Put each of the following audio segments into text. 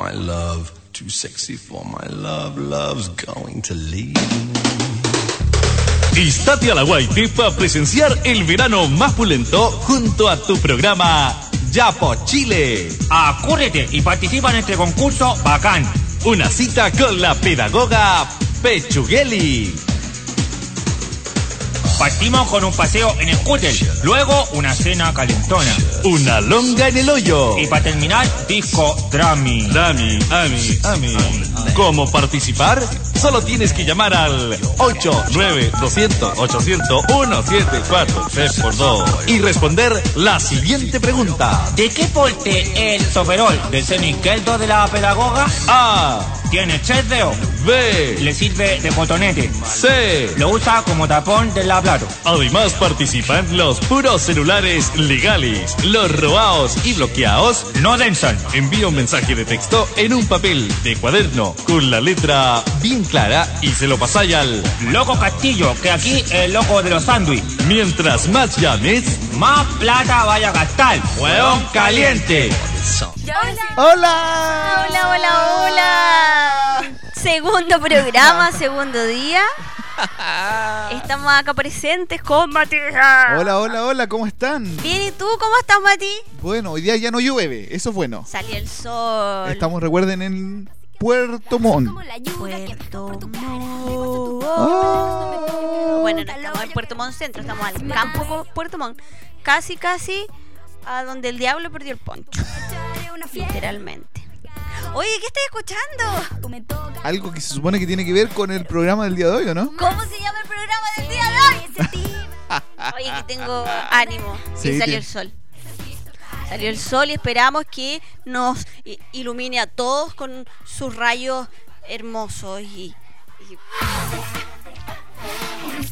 my love, too sexy for my love, love's going to leave me. Estate a la Guaite para presenciar el verano más pulento junto a tu programa Yapo Chile. Acúrrete y participa en este concurso bacán. Una cita con la pedagoga Pechugueli. Partimos con un paseo en scooter, luego una cena calentona. Una longa en el hoyo. Y para terminar, disco Drami. Dami, Ami, Ami. ¿Cómo participar? Solo tienes que llamar al 89200-800-174 por 2 y responder la siguiente pregunta. ¿De qué porte el soperol del seniqueldo de la pedagoga? A, Tiene tres dedos. B, Le sirve de cotonete. C. Lo usa como tapón del plato. Además participan los puros celulares legales, los robados y bloqueados. No densan. Envía un mensaje de texto en un papel de cuaderno con la letra bien clara y se lo pasáis al... Loco Castillo, que aquí es el loco de los sándwiches. Mientras más llames, Más plata vaya a gastar. Huevón caliente. Hola. Hola, hola, hola. Segundo programa, segundo día. Estamos acá presentes con Matías. Hola, hola, hola, ¿cómo están? Bien, ¿y tú cómo estás, Mati? Bueno, hoy día ya no llueve, eso es bueno. Salió el sol. Estamos, recuerden, en Puerto Montt. Puerto Montt. Ah. Bueno, no estamos en Puerto Montt Centro, estamos al campo Puerto Montt. Casi, casi a donde el diablo perdió el poncho. Literalmente. Oye, ¿qué estás escuchando? Algo que se supone que tiene que ver con el programa del día de hoy, ¿o no? ¿Cómo se llama el programa del día de hoy? Oye, que tengo ánimo. Sí, y salió tiene- el sol. Salió el sol y esperamos que nos ilumine a todos con sus rayos hermosos y, y-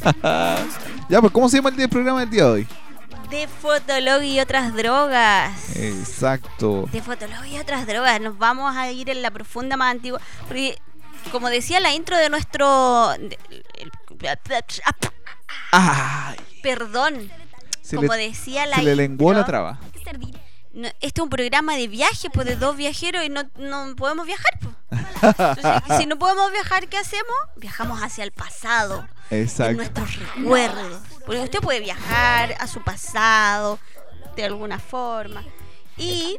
Ya, pues, ¿cómo se llama el programa del día de hoy? de fotolog y otras drogas. Exacto. De fotolog y otras drogas. Nos vamos a ir en la profunda más antigua. Porque, como decía la intro de nuestro. de- el- Ay, perdón. se como le, decía la se le lenguó la intro, traba. No, este es un programa de viaje, pues de dos viajeros y no, no podemos viajar. Pues. Entonces, si no podemos viajar, ¿qué hacemos? Viajamos hacia el pasado, en Exacto. nuestros recuerdos. Porque usted puede viajar a su pasado de alguna forma. Y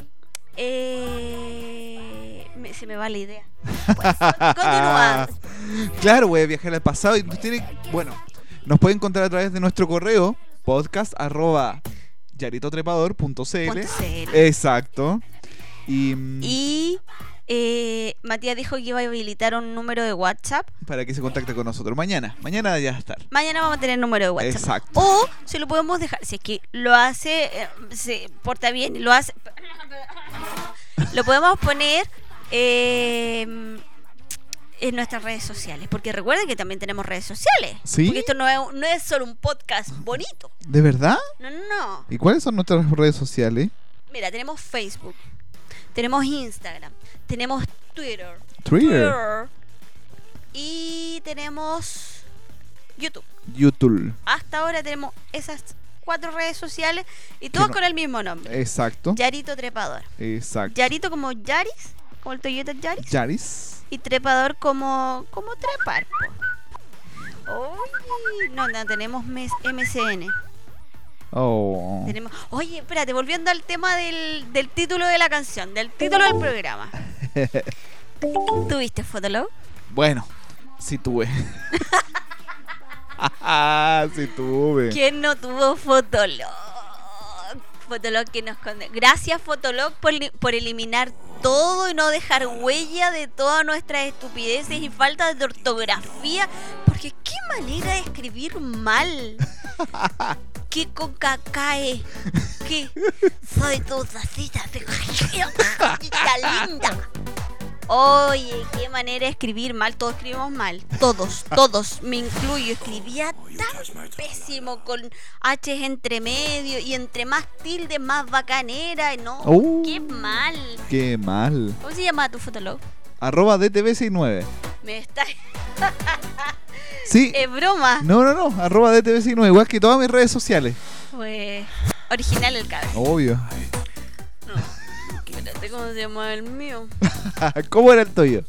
eh, me- se me va la idea. Pues, continúa. Claro, voy a viajar al pasado y tiene, bueno, nos pueden encontrar a través de nuestro correo podcast arroba yaritotrepador.cl. CL. Exacto. Y, mm, Y eh, Matías dijo que iba a habilitar un número de WhatsApp. para que se contacte con nosotros mañana. Mañana ya va a estar. Mañana vamos a tener número de WhatsApp. Exacto. O se lo podemos dejar. Si es que lo hace, eh, se porta bien lo hace. Lo podemos poner eh, en nuestras redes sociales. Porque recuerden que también tenemos redes sociales. ¿Sí? Porque esto no es, no es solo un podcast bonito. ¿De verdad? No, no, no. ¿Y cuáles son nuestras redes sociales? Mira, tenemos Facebook. Tenemos Instagram. Tenemos Twitter. Twitter. Y tenemos YouTube. YouTube. Hasta ahora tenemos esas cuatro redes sociales y todas no- con el mismo nombre. Exacto. Yarito Trepador. Exacto. Yarito como Yaris, como el Toyota Yaris. Yaris. Y Trepador como, como trepar. Uy, no, no, tenemos mes- MCN. Oh. Tenemos, oye, espérate, volviendo al tema del, del título de la canción, del título del programa. ¿Tuviste Fotolog? Bueno, sí tuve. sí tuve. ¿Quién no tuvo Fotolog? Fotolog que nos conde- Gracias Fotolog por, por eliminar todo y no dejar huella de todas nuestras estupideces y falta de ortografía. Porque qué manera de escribir mal. Qué coca cae. Qué soy tu tacita linda. Oye, qué manera de escribir mal. Todos escribimos mal. Todos, todos. Me incluyo. Escribía tan pésimo con H entre medio y entre más tildes más bacanera. No, Uh. qué mal. Qué mal. ¿Cómo se llama tu fotolog? Arroba DTV69. Me está. Sí. Es broma. No, no, no. Arroba DTV69. Igual que todas mis redes sociales. Pues original el cabello. Obvio. Espérate, cómo se llama el mío. ¿Cómo era el tuyo?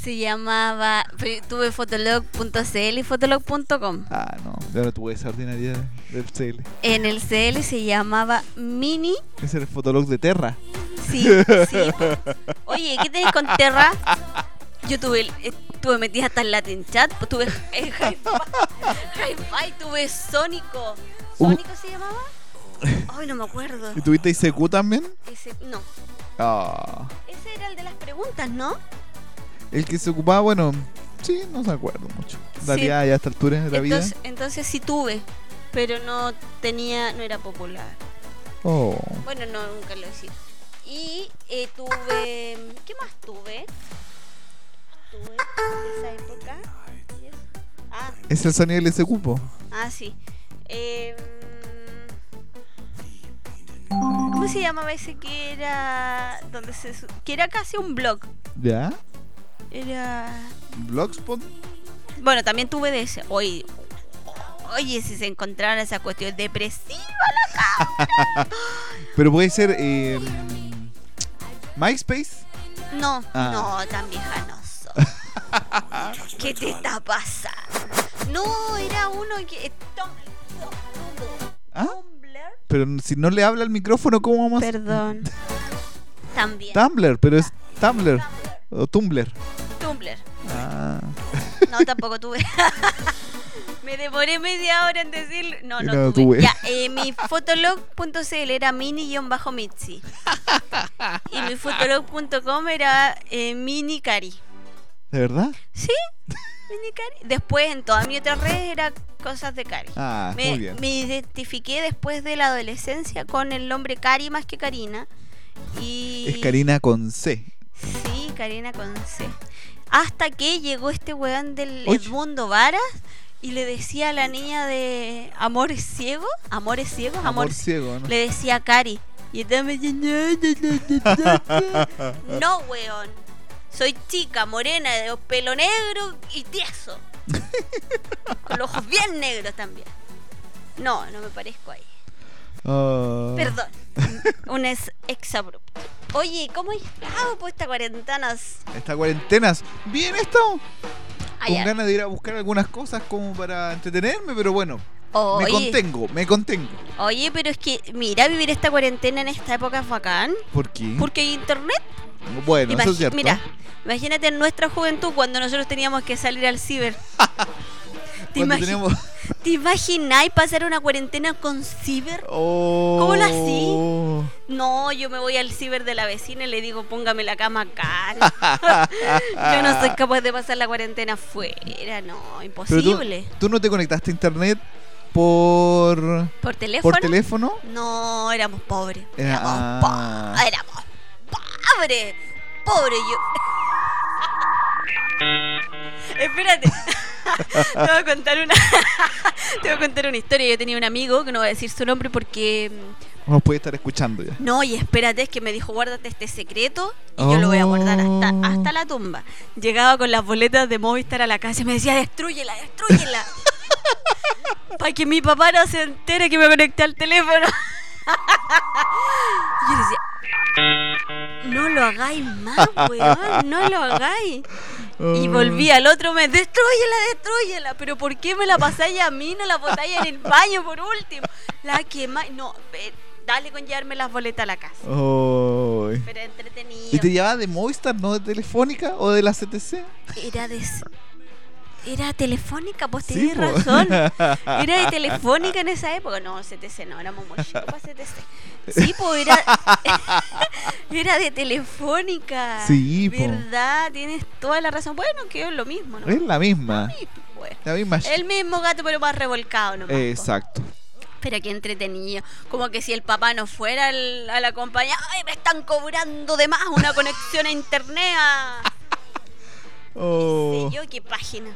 Se llamaba. Tuve fotolog.cl y fotolog.com. Ah, no, yo no tuve esa ordinaria del CL. En el CL se llamaba Mini. Ese era el fotolog de Terra. Sí, sí. Oye, ¿qué tenés con Terra? Yo tuve, el- estuve metida hasta en Latin Chat, pues tuve en Hi-Fi, Hi-Fi, tuve Sónico. Uh. ¿Sónico se llamaba? Ay, no me acuerdo. ¿Y tuviste ICQ también? Ese, no, Ah. ese era el de las preguntas, ¿no? El que se ocupaba, bueno, sí, no se acuerdo mucho. En realidad, ya a esta altura de la Entonces, vida. entonces sí tuve, pero no tenía, no era popular. Oh. Bueno, no, nunca lo hice. Y eh, tuve. ¿Qué más tuve? Tuve en esa época. ¿Y eso? Ah, Es el sonido del ICQ, po. ah, sí. Em, ¿Cómo se llamaba ese que era. donde se. que era casi un blog? ¿Ya? Era. Blogspot. Bueno, también tuve de ese. Oye. Oye, si se encontrara esa cuestión depresiva. Pero puede ser. Eh, MySpace. No, Ah. no, tan vieja no soy. ¿Qué te está pasando? No, era uno que. Tum- ¿Ah? Pero si no le habla al micrófono, ¿cómo vamos a Perdón. También. Tumblr, pero es Tumblr. O Tumblr. Tumblr. Ah. No, tampoco tuve. Me demoré media hora en decir. No, no, No tuve. tuve. Ya, eh, mi fotolog.cl era mini-mitzi. Y mi fotolog.com era eh, mini cari. ¿De verdad? ¿Sí? Mini cari. Después en todas mis otras redes era cosas de cari. Ah, me, muy bien. me identifiqué después de la adolescencia con el nombre Cari más que Karina. Y Es Karina con C. Sí, Karina con C. Hasta que llegó este weón del. Edmundo Varas y le decía a la niña de Amores Ciegos, Amores Ciegos, Amor Amor, ciego, ¿no? le decía Cari. Y estaba diciendo, "No, no, no, no, no". no, weón. Soy chica, morena, de pelo negro y tieso. Con los ojos bien negros también. No, no me parezco ahí. Ah. Perdón. Un ex exabrupto. Oye, ¿cómo has estado por esta cuarentena? Esta cuarentenas. Bien esto. Ah, Con ganas de ir a buscar algunas cosas como para entretenerme, pero bueno. Me contengo, me contengo. oye, pero es que, mira, vivir esta cuarentena en esta época es bacán. ¿Por qué? Porque hay internet. Bueno, eso Imagi- es cierto. Mira, imagínate en nuestra juventud cuando nosotros teníamos que salir al ciber. ¿Te, imagi- teníamos... ¿Te imagináis pasar una cuarentena con ciber? Oh. ¿Cómo lo así? No, yo me voy al ciber de la vecina y le digo, póngame la cama acá. yo no soy capaz de pasar la cuarentena afuera, no, tú, imposible. tú no te conectaste a internet por ¿Por teléfono? por teléfono. No, éramos pobres. Era- Éramos, ah. po- éramos pobres. Pobre yo. Espérate. te voy a contar una. te voy a contar una historia. Yo tenía un amigo que no voy a decir su nombre porque. mm, Nos puede estar escuchando ya. No, y espérate, es que me dijo, guárdate este secreto y yo lo voy a guardar hasta, Oh. hasta la tumba. Llegaba con las boletas de Movistar a la casa y me decía, destruyela, destruyela. Para que mi papá no se entere que me conecté al teléfono. y yo decía, no lo hagáis más, weón, no lo hagáis. Y Oh. volví al otro mes, destruyela, destruyela. Pero ¿por qué me la pasáis a mí? No la botáis en el baño por último. La quemáis. No, dale con llevarme las boletas a la casa. Oh. Pero entretenido. ¿Y te llevaba de Movistar, no de Telefónica o de la CTC? Era de. Era telefónica, pues Sí, tenés po. razón. Era de telefónica en esa época. No, CTC no, éramos muy chicos para CTC. Sí, pues era. era de telefónica. Sí, po. ¿Verdad? Tienes toda la razón. Bueno, que es lo mismo, ¿no? Es la misma. Bueno. La misma. El mismo gato, pero más revolcado, ¿no? Exacto. Pero qué entretenido. Como que si el papá no fuera al- a la compañía, ¡ay, me están cobrando de más una conexión a internet! A... Oh. sé yo qué página.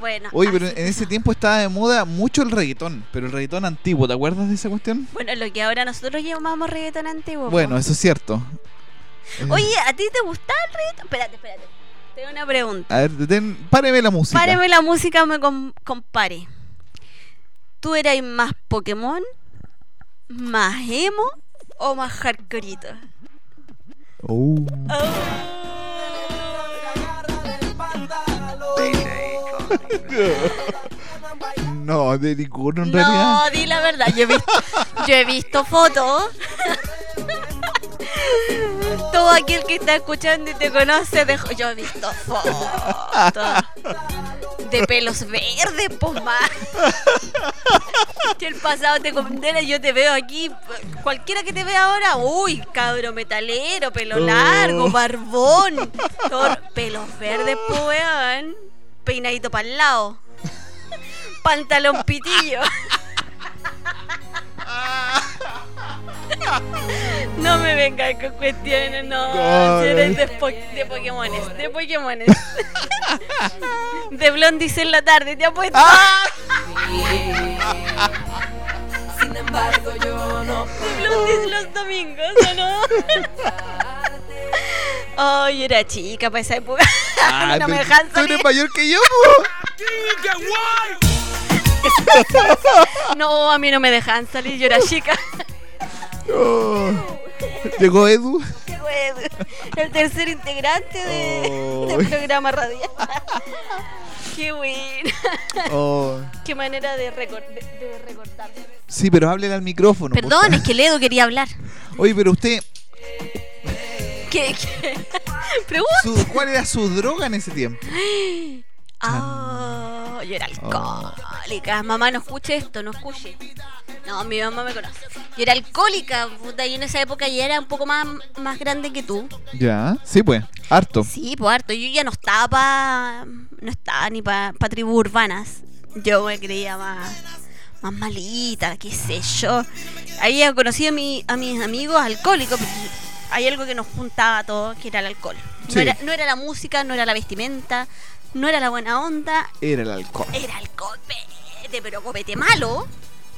Bueno. Oye, pero en ese tiempo estaba de moda mucho el reggaetón, pero el reggaetón antiguo, ¿te acuerdas de esa cuestión? Bueno, lo que ahora nosotros llamamos reggaetón antiguo. Bueno, eso es cierto. Eh, Oye, ¿a ti te gustaba el reggaetón? Espérate, espérate. Tengo una pregunta. A ver, páreme la música. Páreme la música, me com- compare. ¿Tú eras más Pokémon, más emo o más hardcoreito? Oh. No, de ninguno en realidad. No, di la verdad. Yo he visto, yo he visto fotos. Todo aquel que está escuchando y te conoce, de- yo he visto fotos de pelos verdes, pues más. Que el pasado te condena, yo te veo aquí, cualquiera que te vea ahora, uy, cabro metalero, pelo largo, Oh. barbón, todo- pelos verdes, pues weón, peinadito para el lado, pantalón pitillo. No me vengas con cuestiones, no. Eres de, po- de Pokémones, de Pokémones. De Blondis en la tarde, te apuesto. Sin embargo, yo no De Blondis los domingos, ¿o no? Ay, yo era chica para esa época. Ah, no me dejan Tú salir. eres mayor que yo, po. No, a mí no me dejan salir, yo era chica. Oh. Llegó Edu. Qué bueno. El tercer integrante de, Oh. del programa radial. Qué bueno. Oh. Qué manera de, recor- de, de recortar. Sí, pero háblele al micrófono. Perdón, es que Ledo quería hablar. Oye, pero usted, ¿Qué? qué? Pregunta. ¿cuál era su droga en ese tiempo? Ah, yo era alcohólica. Mamá, no escuche esto, no escuche. No, mi mamá me conoce. Yo era alcohólica, puta, y en esa época ya era un poco más, más grande que tú. Ya, sí, pues, harto. Sí, pues harto. Yo ya no estaba pa... No estaba ni para pa tribus urbanas. Yo me creía más... Más malita, qué sé yo. Ahí ya conocí a, mi, a mis amigos alcohólicos. pero Hay algo que nos juntaba a todos, que era el alcohol. No, era, no era la música, no era la vestimenta, no era la buena onda, Era el alcohol. era el copete, pero copete malo.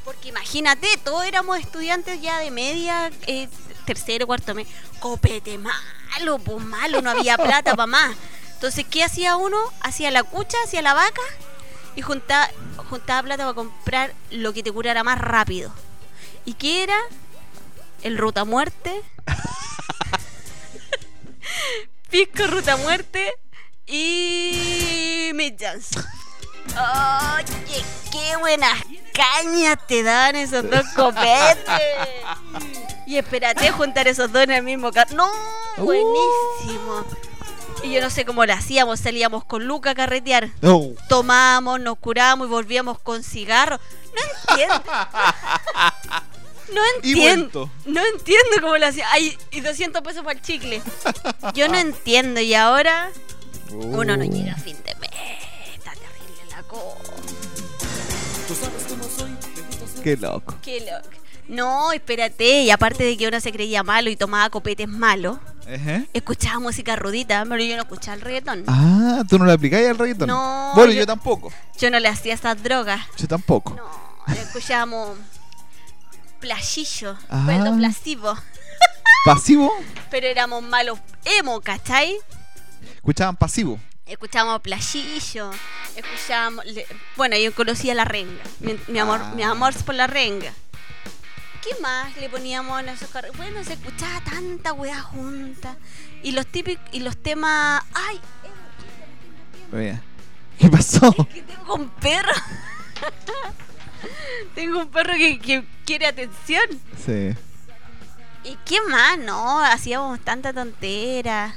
Porque imagínate, todos éramos estudiantes ya de media, eh, tercero, cuarto mes. Copete malo, pues malo, no había plata para más. Entonces, ¿qué hacía uno? Hacía la cucha, hacía la vaca y juntaba, juntaba plata para comprar lo que te curara más rápido. ¿Y qué era? El ruta muerte. Pisco ruta muerte y Mid Chance. Oye, qué buenas cañas te dan esos dos copetes. Y espérate juntar esos dos en el mismo carro. No, buenísimo. Y yo no sé cómo lo hacíamos, salíamos con Luca a carretear. No. Tomábamos, nos curábamos y volvíamos con cigarros. No entiendo. No entiendo. No entiendo cómo lo hacía. Ay, y 200 pesos para el chicle. Yo no entiendo. Y ahora uno no llega a fin de mes. Está terrible la cosa. Qué loco. Qué loco. No, espérate. Y aparte de que uno se creía malo y tomaba copetes malos, Ajá. escuchaba música rudita, pero yo no escuchaba el reggaetón. Ah, ¿tú no le aplicáis al reggaetón? No, Bueno, yo, yo- tampoco. Yo no le hacía esas drogas. Yo tampoco. No, escuchábamos playillo, Ah. perdón, plasivo. ¿Pasivo? Pero éramos malos emo, ¿cachai? Escuchaban pasivo. Escuchábamos playillo, escuchábamos... bueno, yo conocía la renga, mi, mi amor, Ah. mi amor por la renga. ¿Qué más le poníamos en esos carros? Bueno, se escuchaba tanta weá junta. Y los típicos, y los temas... ¡Ay! Oye, ¿Qué pasó? que tengo un perro. tengo un perro que, que quiere atención. Sí. ¿Y qué más? No, hacíamos tanta tontera.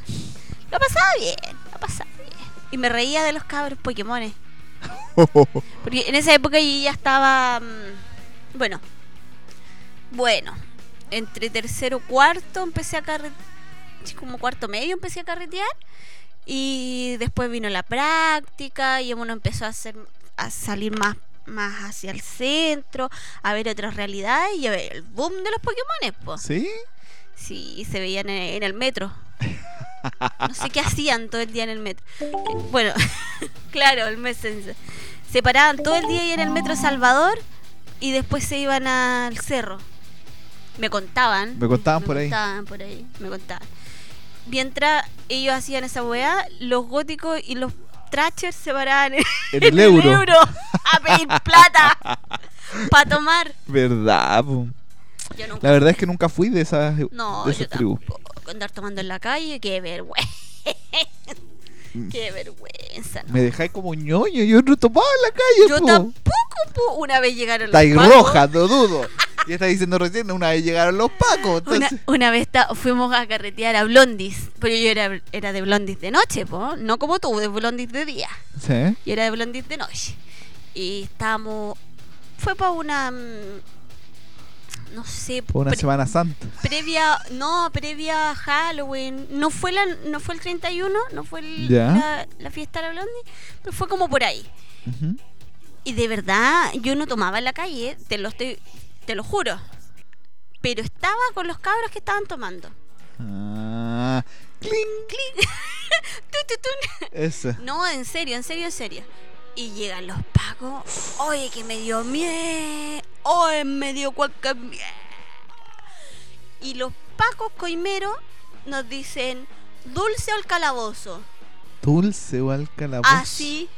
Lo pasaba bien, lo pasaba bien. Y me reía de los cabros Pokémones. Porque en esa época yo ya estaba. mm, Bueno. Bueno. Entre tercero cuarto empecé a carretear. Como cuarto medio empecé a carretear. Y después vino la práctica. Y uno empezó a hacer a salir más, más hacia el centro. A ver otras realidades. Y a ver el boom de los Pokémones, pues. ¿Sí? Sí, se veían en, el metro. No sé qué hacían todo el día en el metro. Bueno, claro, el Messenger. Se paraban todo el día ahí en el metro Salvador y después se iban al cerro. Me contaban. Me contaban por ahí. Me contaban por ahí, me contaban. Mientras ellos hacían esa weá, los góticos y los trashers se paraban en, En el euro. a pedir plata para tomar. ¿Verdad? po? Yo nunca La verdad es que nunca fui de esas, No, de yo esas tribus. tampoco. andar tomando en la calle, qué vergüenza. qué vergüenza. ¿no? Me dejáis como ñoño, yo no tomaba en la calle, Yo po. tampoco, po. una vez llegaron los pacos. roja, no dudo. Y está diciendo recién, una vez llegaron los pacos. Una, Entonces, una vez ta- fuimos a carretear a Blondis, pero yo era, era de Blondis de noche, po, no como tú, de Blondis de día. ¿Sí? Yo era de Blondis de noche. Y estábamos. Fue para una. mm, No sé. Fue una pre- Semana Santa. previa. No, previa a Halloween. No fue, la, no fue el 31, no fue el- la, la fiesta de la Blondie, pero fue como por ahí. Y de verdad, yo no tomaba en la calle, te lo estoy. Te lo juro. Pero estaba con los cabros que estaban tomando. Ah, cling, Clic. Tu, tu, tu. eso. No, en serio, en serio, en serio. Y llegan los pacos. Oye, que me dio miedo. Oye, me dio cualquier miedo. Y los pacos coimeros nos dicen dulce o al calabozo. Dulce o al calabozo. Así.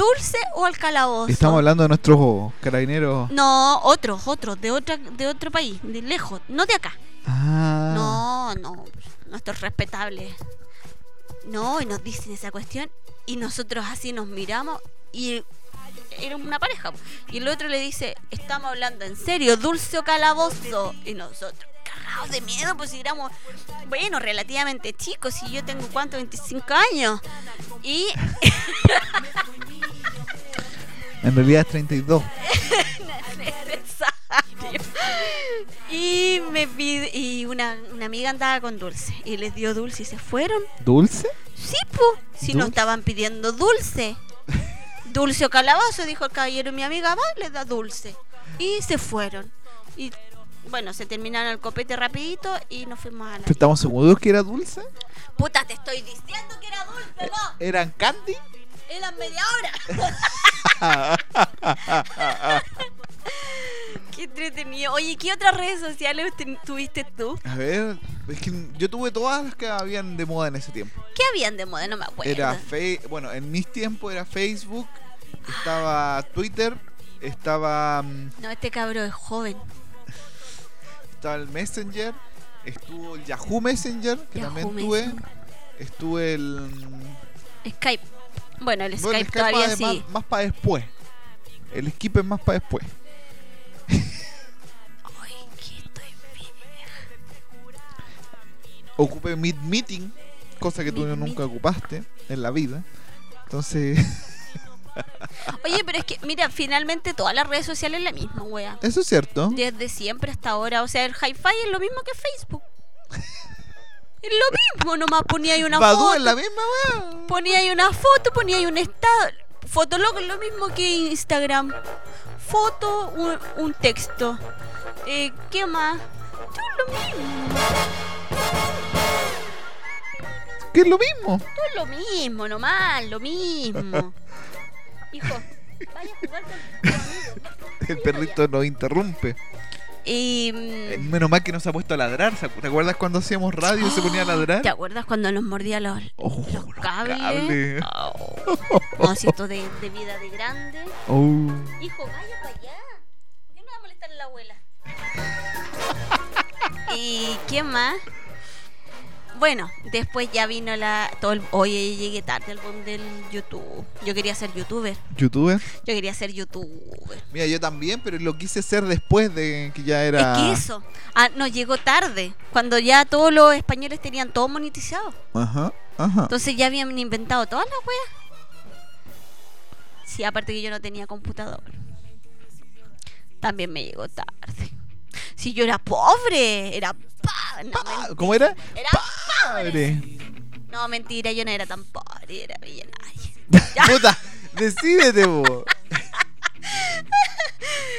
Dulce o al calabozo. Estamos hablando de nuestros carabineros. No, otros, otros, de otra, de otro país, de lejos, no de acá. Ah. No, no, nuestros respetables. No, y nos dicen esa cuestión y nosotros así nos miramos y era una pareja. Y el otro le dice, estamos hablando en serio, dulce o calabozo. Y nosotros, cagados de miedo, pues si éramos, bueno, relativamente chicos, y yo tengo cuánto, 25 años. Y En realidad es 32. necesario. Y me pide, y una, una amiga andaba con dulce y les dio dulce y se fueron. ¿Dulce? Sí, po, si ¿Dulce? estaban pidiendo dulce. Dulce o calabazo, dijo el caballero. Mi amiga va, les da dulce. Y se fueron. Y bueno, se terminaron el copete rapidito y nos fuimos a la... ¿Pero ¿Estamos seguros que era dulce? Puta, te estoy diciendo que era dulce, no. ¿Eran candy? Era media hora. Qué entretenido. Oye, ¿qué otras redes sociales tuviste tú? A ver, es que yo tuve todas las que habían de moda en ese tiempo. ¿Qué habían de moda? No me acuerdo. Era fe bueno, en mis tiempos era Facebook, estaba Twitter, estaba, mm, No, este cabro es joven. estaba el Messenger, estuvo el Yahoo Messenger, que Yahoo también tuve, Messenger. estuve el, mm, Skype. Bueno, el bueno, el Skype todavía más, sí. más, para después. El skip es más para después. Ay, que estoy. Ocupé Meet Meeting, cosa que tú Meet nunca ocupaste en la vida. Entonces, Oye, pero es que, mira, finalmente todas las redes sociales es la misma, wea. eso es cierto. Desde siempre hasta ahora. O sea, el hi-fi es lo mismo que Facebook. Es lo mismo, nomás ponía ahí una Badoo foto. es la misma, weá. Ponía ahí una foto, ponía ahí un estado. Fotolog es lo mismo que Instagram. Foto, un, un texto. Eh, ¿Qué más? Todo lo mismo. Que es lo mismo. Todo lo mismo, nomás, lo mismo. Hijo, vaya a jugar con tu amigo. El perrito nos interrumpe. Y, Eh, mm, Menos mal que no se ha puesto a ladrar. ¿se acu- ¿Te acuerdas cuando hacíamos radio y se ponía a ladrar? ¿Te acuerdas cuando nos mordía los, Oh, los los cables? cables. Oh. No, si esto de, de vida de grande. Oh. Hijo, vaya para allá. ¿Por qué no va a molestar a la abuela? ¿Y qué más? Bueno, después ya vino la. Todo el, oye, llegué tarde al boom del YouTube. Yo quería ser youtuber. ¿Youtuber? Yo quería ser youtuber. Mira, yo también, pero lo quise hacer después de que ya era. Es que eso. Ah, nos llegó tarde. Cuando ya todos los españoles tenían todo monetizado. Ajá, ajá. Entonces ya habían inventado todas las weas. Sí, aparte que yo no tenía computador. También me llegó tarde. Si yo era pobre, era pa- no, ¿Cómo era? era Padre. No, mentira, yo no era tan pobre, era millonaria. Puta, decídete, vos.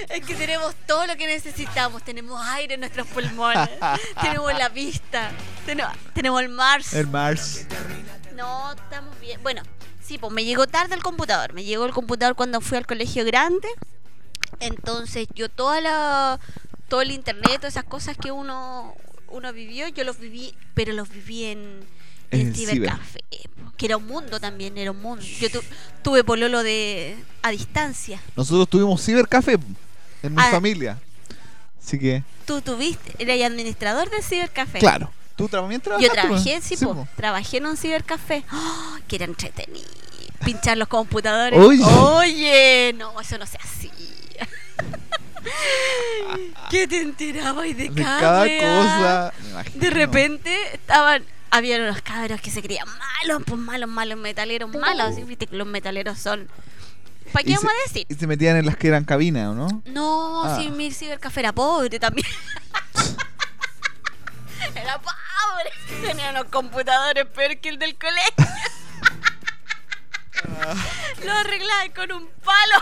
Es que tenemos todo lo que necesitamos. Tenemos aire en nuestros pulmones. tenemos la vista. Tenemos, tenemos el Mars. El Mars. No, estamos bien. Bueno, sí, pues me llegó tarde el computador. Me llegó el computador cuando fui al colegio grande. Entonces yo toda la, todo el internet, todas esas cosas que uno, uno vivió, yo los viví, pero los viví en, en, En el cibercafé. Que era un mundo también, era un mundo. Yo tu- tuve pololo de a distancia. Nosotros tuvimos cibercafé en mi Ah. familia. Así que, Tú tuviste, eras administrador del cibercafé. claro. ¿Tú también Yo trabajaste? trabajé, po? sí, po. trabajé en un cibercafé. ¡Oh, que era entretenido. Pinchar los computadores. Oye. Oye, no, eso no se hacía. ¿Qué te enterabas de, De cada, cosa. De repente estaban. Había unos cabros que se creían malos, pues malos, malos, metaleros malos. Viste que los metaleros son. ¿Para qué Y vamos se- a decir? Y se metían en las que eran cabina, ¿o no? No, Ah. sí, mi cibercafé era pobre también. era pobre. Tenía unos computadores peor que el del colegio. Lo arreglaba con un palo.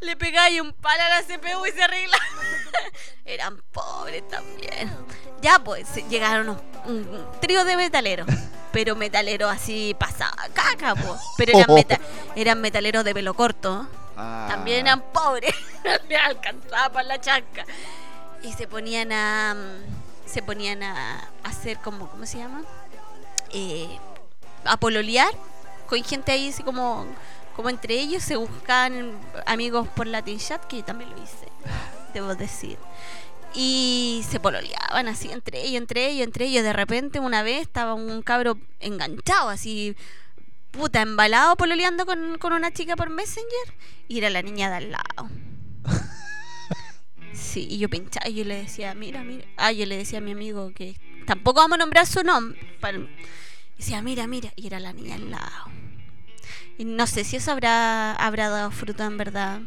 Le pegaba un palo a la CPU y se arreglaba. Eran pobres también. Ya pues, llegaron unos- un, un trío de metaleros. Pero metaleros así pasaba caca, pues. Pero eran, meta- eran metaleros de pelo corto. Ah. También eran pobres, les alcanzaba para la chanca. Y se ponían a. mm, Se ponían a hacer como. ¿Cómo se llama? Eh, a pololear con gente ahí, así como. Como entre ellos se buscaban amigos por Latin Chat, que yo también lo hice, debo decir. Y se pololeaban así entre ellos, entre ellos, entre ellos. De repente, una vez estaba un cabro enganchado, así puta, embalado pololeando con, con una chica por Messenger y era la niña de al lado. Sí, y yo pinchaba y yo le decía, mira, mira. Ah, yo le decía a mi amigo que tampoco vamos a nombrar su nombre. para- Decía, mira, mira, y era la niña al lado. Y no sé si eso habrá, habrá dado fruto en verdad.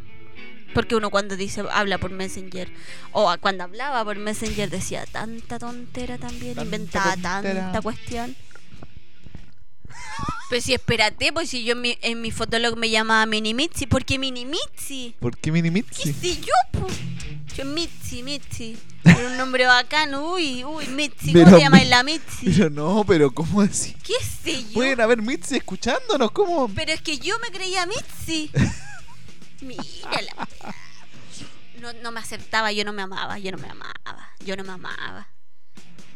Porque uno cuando dice, habla por Messenger, o cuando hablaba por Messenger decía tanta tontera también, Tanta inventaba tontera. tanta cuestión. Pues si espérate, pues si yo en mi, en mi fotolog me llamaba Mini Mitzi, ¿por qué Mini Mitzi? ¿Por qué Mini ¿Qué Mitzi? sé yo, po? Yo Mitzi, Mitzi. Era un nombre bacán, uy, uy, Mitzi, ¿cómo Pero te llamas la Mitzi? Pero no, pero ¿cómo decir? ¿Qué sé yo? Pueden haber Mitzi escuchándonos, ¿cómo? Pero es que yo me creía Mitzi. Mira la wea. no, no me aceptaba, yo no me amaba, yo no me amaba, yo no me amaba.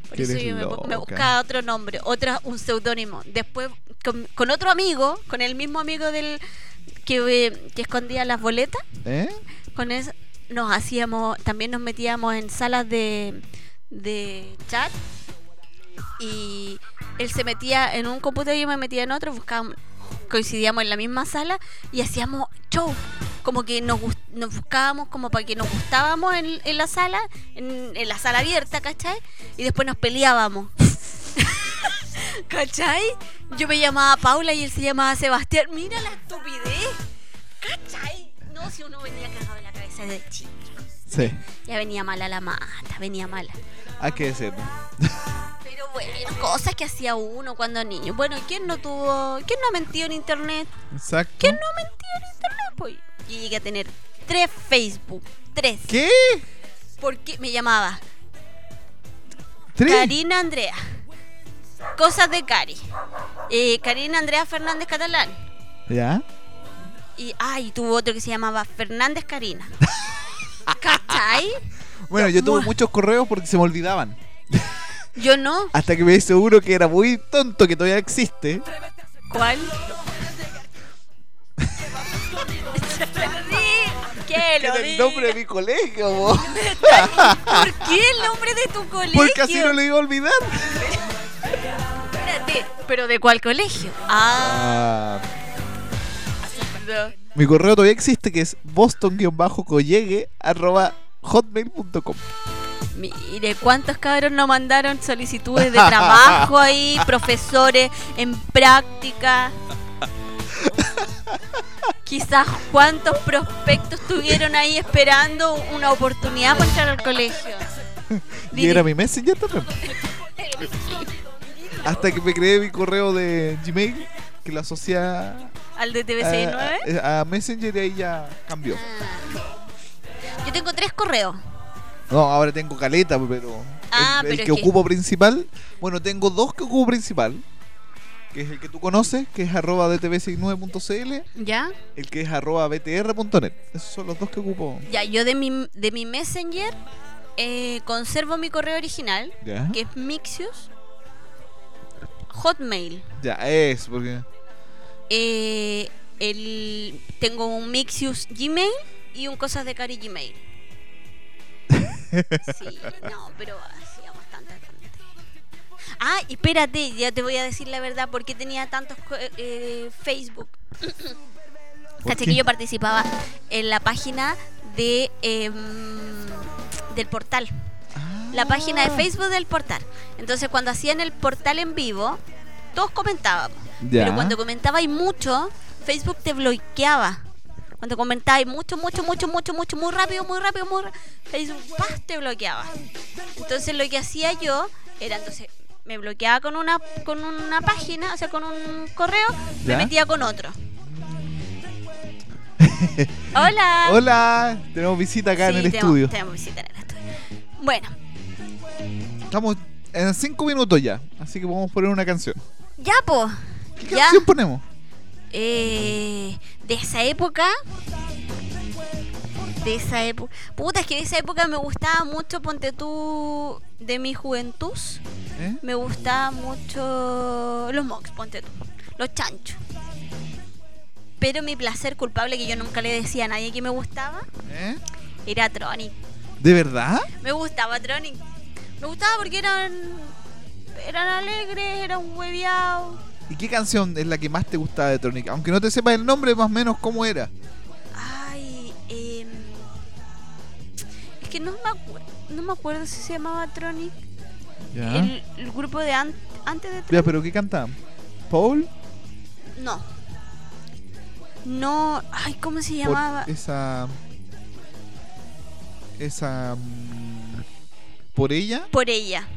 Por eso yo me, buscaba otro nombre, otra, un seudónimo. Después, con, con otro amigo, con el mismo amigo del que, eh, que escondía las boletas, ¿Eh? con eso nos hacíamos, también nos metíamos en salas de, chat y él se metía en un computador y yo me metía en otro, buscábamos, coincidíamos en la misma sala y hacíamos show. Como que nos, nos buscábamos como para que nos gustábamos en, la sala, en, en la sala abierta, ¿cachai? Y después nos peleábamos. ¿Cachai? Yo me llamaba Paula y él se llamaba Sebastián. Mira la estupidez. ¿Cachai? No, si uno venía cagado en la cabeza de chico. Sí, Ya venía mala la mata, venía mala. hay que decirlo. Pero bueno, cosas que hacía uno cuando niño. Bueno, ¿quién no tuvo, quién no ha mentido en internet? Exacto. ¿Quién no ha mentido en internet? Pues yo llegué a tener tres Facebook, tres. ¿Qué? Porque me llamaba ¿Tres? Karina Andrea. Cosas de Cari. Eh, Karina Andrea Fernández Catalán. ¿Ya? Y, ay, tuvo otro que se llamaba Fernández Karina. ¿Cachai? Bueno, yo tuve muchos correos porque se me olvidaban. Yo no. Hasta que me hice uno que era muy tonto, que todavía existe. ¿Cuál? ¿Qué lo el nombre de mi colegio, bo. ¿Por qué el nombre de tu colegio? Porque así no lo iba a olvidar. Espérate, ¿pero de cuál colegio? Ah, Ah, mi correo todavía existe, que es boston-collegue arroba hotmail.com. Mire, ¿cuántos cabros nos mandaron solicitudes de trabajo ahí? Profesores en práctica. Quizás cuántos prospectos tuvieron ahí esperando una oportunidad para entrar al colegio. Y era mi messenger también. Hasta que me creé mi correo de Gmail, que lo asocia ¿Al de TV69? a, a Messenger y ahí ya cambió. Ah. Yo tengo tres correos. No, ahora tengo caleta, pero Ah, el, el pero que es que- ocupo principal, bueno, tengo dos que ocupo principal, que es el que tú conoces, que es arroba dtv69.cl, ¿Ya? el que es arroba btr.net. Esos son los dos que ocupo. Ya, yo de mi, de mi Messenger eh, conservo mi correo original, Ya, que es Mixius Hotmail. ya, es, porque... Eh, el, tengo un Mixius Gmail y un Cosas de Cari Gmail. Sí, no, pero hacíamos tanta tontería. Ah, espérate, ya te voy a decir la verdad, ¿por qué tenía tantos co- eh, Facebook? Caché que yo participaba en la página de em, del portal. La página de Ah. Facebook del portal. Entonces, cuando hacían el portal en vivo, todos comentábamos. Ya. Pero cuando comentabais mucho, Facebook te bloqueaba. Cuando comentabais mucho, mucho, mucho, mucho, mucho, muy rápido, muy rápido, muy rápido, Facebook ¡pah! te bloqueaba. Entonces lo que hacía yo era entonces me bloqueaba con una con una página, o sea, con un correo, ¿Ya? me metía con otro. Hola. Hola, tenemos visita acá en el tenemos- estudio. Tenemos visita en el estudio. Bueno, Estamos en cinco minutos ya, así que podemos poner una canción. Ya po. ¿Qué Ya. canción ponemos? Eh, de esa época. De esa época. Puta, es que de esa época me gustaba mucho, ponte tú, de mi juventud. ¿Eh? Me gustaba mucho los Mox, ponte tú. Los chanchos. Pero mi placer culpable, que yo nunca le decía a nadie que me gustaba, ¿Eh? era Tronic. ¿De verdad? Me gustaba Tronic. Me gustaba porque eran. Eran alegres, eran hueviados. ¿Y qué canción es la que más te gustaba de Tronic? Aunque no te sepas el nombre, más o menos cómo era. Ay, em, es que no me, acuer- no me acuerdo si se llamaba Tronic. Ya. El, el grupo de an- antes de Ya, Tronic. pero ¿qué cantaban? ¿Paul? No. No. Ay, ¿cómo se Por llamaba? esa. Esa. mm, ¿Por ella? Por ella.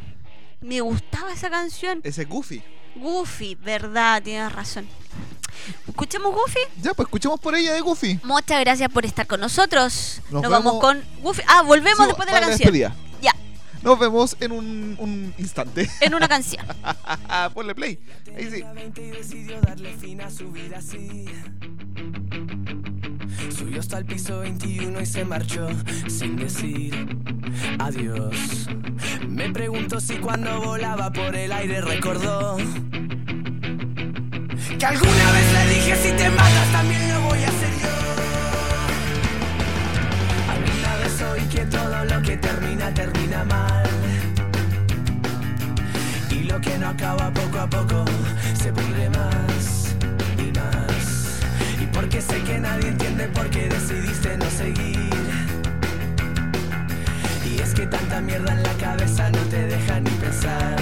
Me gustaba esa canción. Ese Goofy. Goofy, verdad, tienes razón. ¿Escuchamos Goofy? Ya, pues escuchemos por ella de Goofy. Muchas gracias por estar con nosotros. Nos, Nos vamos vemos- con Goofy. Ah, volvemos Sí, después de la canción. despedida. Ya, Nos vemos en un, un instante. en una canción. Ponle play. Ahí sí. Subió hasta el piso 21 y se marchó sin decir adiós. Me pregunto si cuando volaba por el aire recordó que alguna vez le dije si te matas también lo voy a hacer yo. Alguna vez oí que todo lo que termina termina mal. Y lo que no acaba poco a poco se pudre más porque sé que nadie entiende por qué decidiste no seguir. Y es que tanta mierda en la cabeza no te deja ni pensar.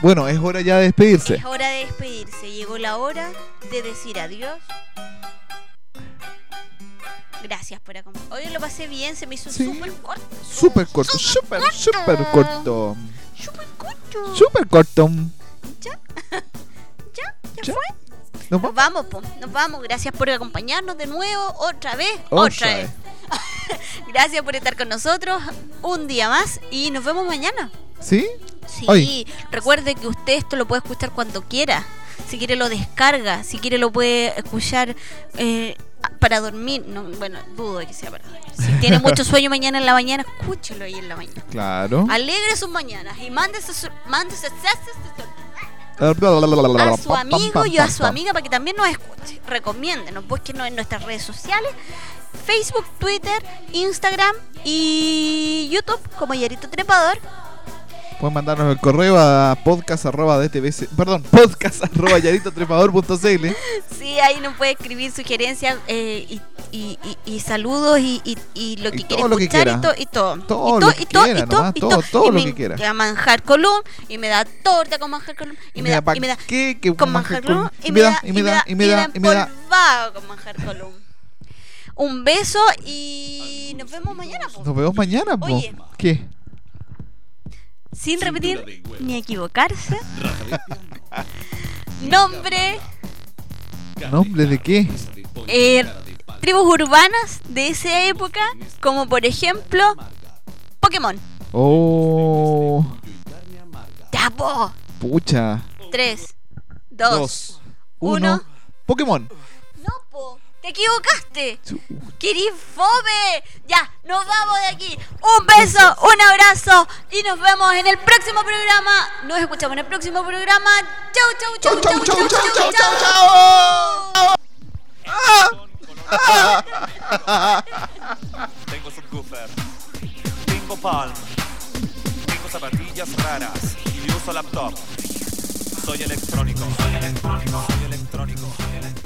Bueno, es hora ya de despedirse. Es hora de despedirse. Llegó la hora de decir adiós. Gracias por acompañarme. Hoy lo pasé bien, se me hizo Sí. súper corto. Súper corto, súper, súper corto. Súper corto. Súper corto. ¿Ya? ¿Ya? ¿Ya, ¿Ya? fue? Nos Nos vamos. po. Nos vamos. Gracias por acompañarnos de nuevo. Otra vez. Otra Otra, vez. Gracias por estar con nosotros un día más y nos vemos mañana. ¿Sí? Sí, Hoy. recuerde que usted esto lo puede escuchar cuando quiera. Si quiere lo descarga, si quiere lo puede escuchar eh, para dormir. No, bueno, dudo de que sea para dormir. Si tiene mucho sueño mañana en la mañana, escúchelo ahí en la mañana. Claro. Alegre sus mañanas y mándese su, mándese a su amigo y a su amiga para que también nos escuche. Recomiéndenos, búsquenos en nuestras redes sociales. Facebook, Twitter, Instagram y YouTube como Yarito Trepador. Pueden mandarnos el correo a podcast arroba DTVC, perdón, podcast arroba. Sí, ahí nos puede escribir sugerencias eh, y, y, y- y saludos y, y- y lo Y que todo que escuchar quiera. y, to- y todo. Todo y lo que y todo, quiera y todo, y todo, todo. todo Y lo me que quiera. da manjar column y me da torta con manjar column y me da, y me da qué, con manjar column. y me da y me da, y me da, y me da. con manjar column. Un beso y nos vemos mañana. po. Nos vemos mañana, po. Oye. ¿Qué? Sin repetir ni equivocarse. Nombre, ¿Nombre de qué? eh, tribus urbanas de esa época, como por ejemplo Pokémon. Oh, Ya, po. pucha. 3, 2, Dos, uno. uno. Pokémon. Te equivocaste. ¡Querís fome! Ya, nos vamos de aquí. Un beso, un abrazo y nos vemos en el próximo programa. Nos escuchamos en el próximo programa. Chau, chau, chau, chau, chau, chau, chau, Tengo subwoofer, tengo palm, tengo zapatillas raras y uso laptop. Soy electrónico, soy electrónico, soy electrónico, soy electrónico.